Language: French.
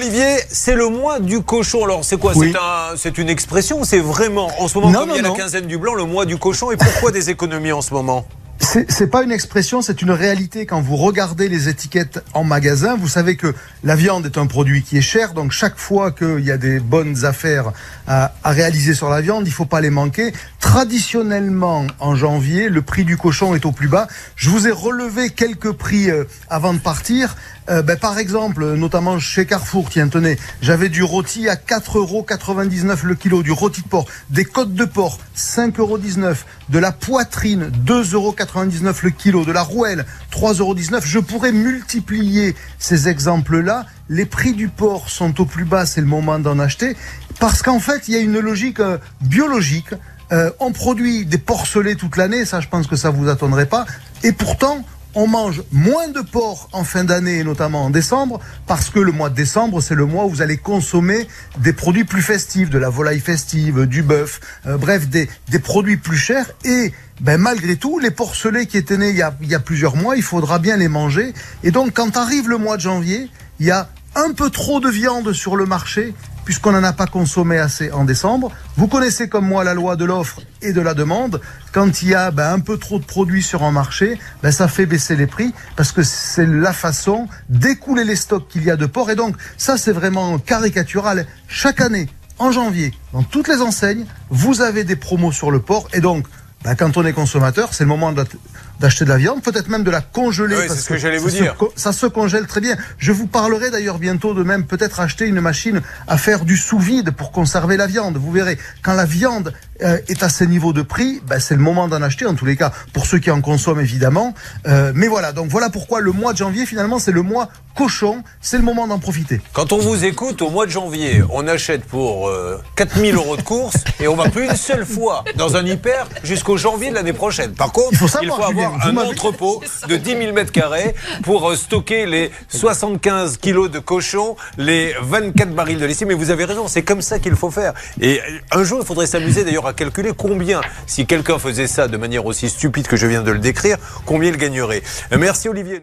Olivier, c'est le mois du cochon. Alors, c'est quoi? Oui. C'est un, c'est une expression C'est vraiment, en ce moment, Non, comme il y a non, la quinzaine du blanc, le mois du cochon. Et pourquoi des économies en ce moment? C'est c'est pas une expression, c'est une réalité. Quand vous regardez les étiquettes en magasin, vous savez que la viande est un produit qui est cher. Donc chaque fois qu'il y a des bonnes affaires à, à réaliser sur la viande, il faut pas les manquer. Traditionnellement, en janvier, le prix du cochon est au plus bas. Je vous ai relevé quelques prix euh, avant de partir. Euh, ben, par exemple, notamment chez Carrefour, tiens, tenez, j'avais du rôti à 4,99 euros le kilo, du rôti de porc, des côtes de porc, 5,19 euros, de la poitrine, 2,99 euros le kilo, de la rouelle, 3,19 euros. Je pourrais multiplier ces exemples-là. Les prix du porc sont au plus bas, c'est le moment d'en acheter, parce qu'en fait, il y a une logique euh, biologique. Euh, on produit des porcelets toute l'année, ça je pense que ça vous attendrait pas, et pourtant on mange moins de porc en fin d'année, notamment en décembre, parce que le mois de décembre, c'est le mois où vous allez consommer des produits plus festifs, de la volaille festive, du bœuf, euh, bref, des, des produits plus chers. Et ben, malgré tout, les porcelets qui étaient nés il y, a, il y a plusieurs mois, il faudra bien les manger. Et donc, quand arrive le mois de janvier, il y a un peu trop de viande sur le marché puisqu'on n'en a pas consommé assez en décembre. Vous connaissez comme moi la loi de l'offre et de la demande. Quand il y a ben, un peu trop de produits sur un marché, ben, ça fait baisser les prix parce que c'est la façon d'écouler les stocks qu'il y a de porc. Et donc ça c'est vraiment caricatural. Chaque année, en janvier, dans toutes les enseignes, vous avez des promos sur le porc. Et donc, ben, quand on est consommateur, c'est le moment d'acheter de la viande, peut-être même de la congeler. Oui, parce ce que j'allais vous dire. ça se congèle très bien. Je vous parlerai d'ailleurs bientôt de même peut-être acheter une machine à faire du sous-vide pour conserver la viande. Vous verrez, quand la viande euh, est à ces niveaux de prix, ben, c'est le moment d'en acheter, en tous les cas, pour ceux qui en consomment évidemment. Euh, mais voilà, donc voilà pourquoi le mois de janvier, finalement, c'est le mois cochon. C'est le moment d'en profiter. Quand on vous écoute, au mois de janvier, on achète pour euh, 4000 euros de course et on va plus une seule fois dans un hyper jusqu'au janvier de l'année prochaine. Par contre, Il faut savoir, faut avoir Julien, un entrepôt de 10 000 mètres carrés pour euh, stocker les 75 kilos de cochon, les 24 barils de lessive. Mais vous avez raison, c'est comme ça qu'il faut faire. Et un jour, il faudrait s'amuser d'ailleurs à calculer combien, si quelqu'un faisait ça de manière aussi stupide que je viens de le décrire, combien il gagnerait. Euh, Merci Olivier.